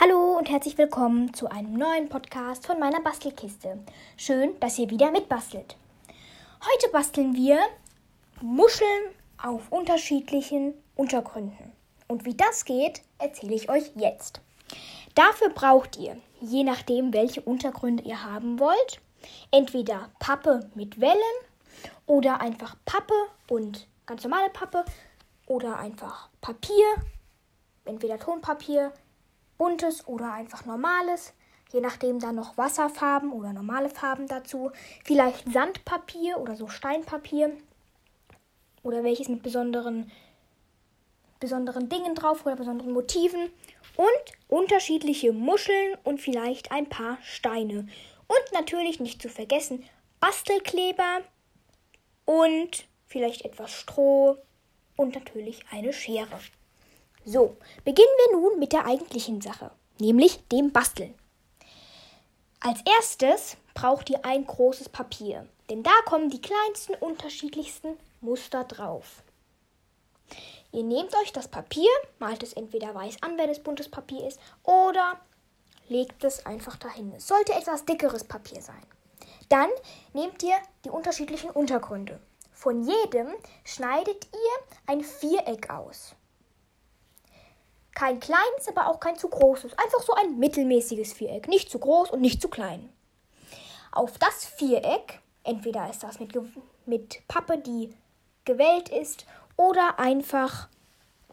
Hallo und herzlich willkommen zu einem neuen Podcast von meiner Bastelkiste. Schön, dass ihr wieder mitbastelt. Heute basteln wir Muscheln auf unterschiedlichen Untergründen. Und wie das geht, erzähle ich euch jetzt. Dafür braucht ihr, je nachdem, welche Untergründe ihr haben wollt, entweder Pappe mit Wellen oder einfach Pappe und ganz normale Pappe oder einfach Papier, entweder Tonpapier, buntes oder einfach normales, je nachdem dann noch Wasserfarben oder normale Farben dazu, vielleicht Sandpapier oder so Steinpapier oder welches mit besonderen besonderen Dingen drauf oder besonderen Motiven und unterschiedliche Muscheln und vielleicht ein paar Steine. Und natürlich nicht zu vergessen Bastelkleber und vielleicht etwas Stroh und natürlich eine Schere. So, beginnen wir nun mit der eigentlichen Sache, nämlich dem Basteln. Als erstes braucht ihr ein großes Papier, denn da kommen die kleinsten unterschiedlichsten Muster drauf. Ihr nehmt euch das Papier, malt es entweder weiß an, wenn es buntes Papier ist, oder legt es einfach dahin. Es sollte etwas dickeres Papier sein. Dann nehmt ihr die unterschiedlichen Untergründe. Von jedem schneidet ihr ein Viereck aus. Kein kleines, aber auch kein zu großes. Einfach so ein mittelmäßiges Viereck. Nicht zu groß und nicht zu klein. Auf das Viereck, entweder ist das mit, mit Pappe, die gewellt ist, oder einfach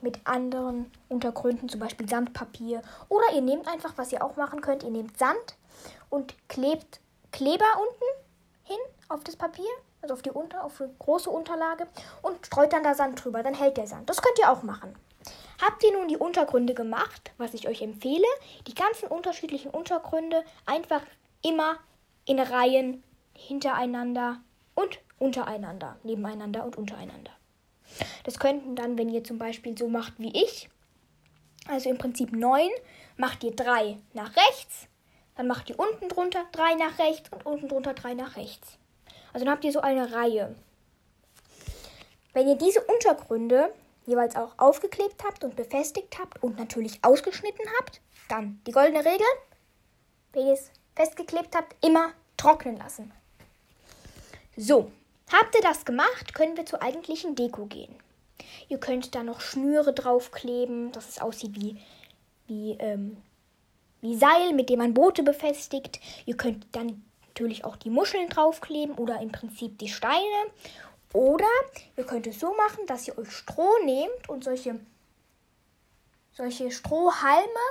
mit anderen Untergründen, zum Beispiel Sandpapier. Oder ihr nehmt einfach, was ihr auch machen könnt, ihr nehmt Sand und klebt Kleber unten hin auf das Papier, also auf die, Unter auf die große Unterlage und streut dann da Sand drüber, dann hält der Sand. Das könnt ihr auch machen. Habt ihr nun die Untergründe gemacht, was ich euch empfehle, die ganzen unterschiedlichen Untergründe einfach immer in Reihen hintereinander und untereinander, nebeneinander und untereinander. Das könnten dann, wenn ihr zum Beispiel so macht wie ich, also im Prinzip neun, macht ihr drei nach rechts, dann macht ihr unten drunter drei nach rechts und unten drunter drei nach rechts. Also dann habt ihr so eine Reihe. Wenn ihr diese Untergründe jeweils auch aufgeklebt habt und befestigt habt und natürlich ausgeschnitten habt, dann die goldene Regel, wenn ihr es festgeklebt habt, immer trocknen lassen. So, Habt ihr das gemacht, können wir zur eigentlichen Deko gehen. Ihr könnt da noch Schnüre draufkleben, dass es aussieht wie, wie, ähm, wie Seil, mit dem man Boote befestigt. Ihr könnt dann natürlich auch die Muscheln draufkleben oder im Prinzip die Steine. Oder ihr könnt es so machen, dass ihr euch Stroh nehmt und solche, solche Strohhalme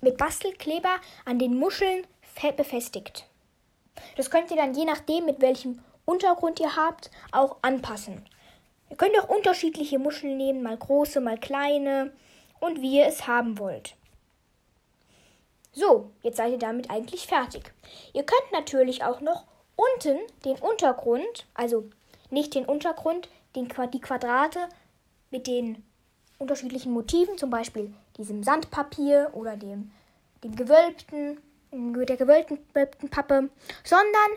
mit Bastelkleber an den Muscheln befestigt. Das könnt ihr dann je nachdem, mit welchem Untergrund ihr habt, auch anpassen. Ihr könnt auch unterschiedliche Muscheln nehmen, mal große, mal kleine und wie ihr es haben wollt. So, jetzt seid ihr damit eigentlich fertig. Ihr könnt natürlich auch noch unten den Untergrund, also nicht den Untergrund, den, die Quadrate mit den unterschiedlichen Motiven, zum Beispiel diesem Sandpapier oder dem, dem gewölbten, der gewölbten Pappe, sondern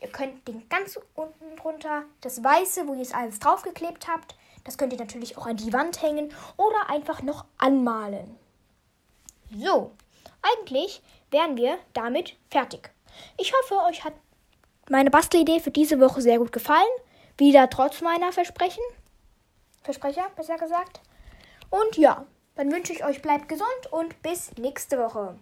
Ihr könnt den ganz unten drunter, das weiße, wo ihr es alles draufgeklebt habt, das könnt ihr natürlich auch an die Wand hängen oder einfach noch anmalen. So, eigentlich wären wir damit fertig. Ich hoffe, euch hat meine Bastelidee für diese Woche sehr gut gefallen. Wieder trotz meiner Versprechen. Versprecher, besser gesagt. Und ja, dann wünsche ich euch bleibt gesund und bis nächste Woche.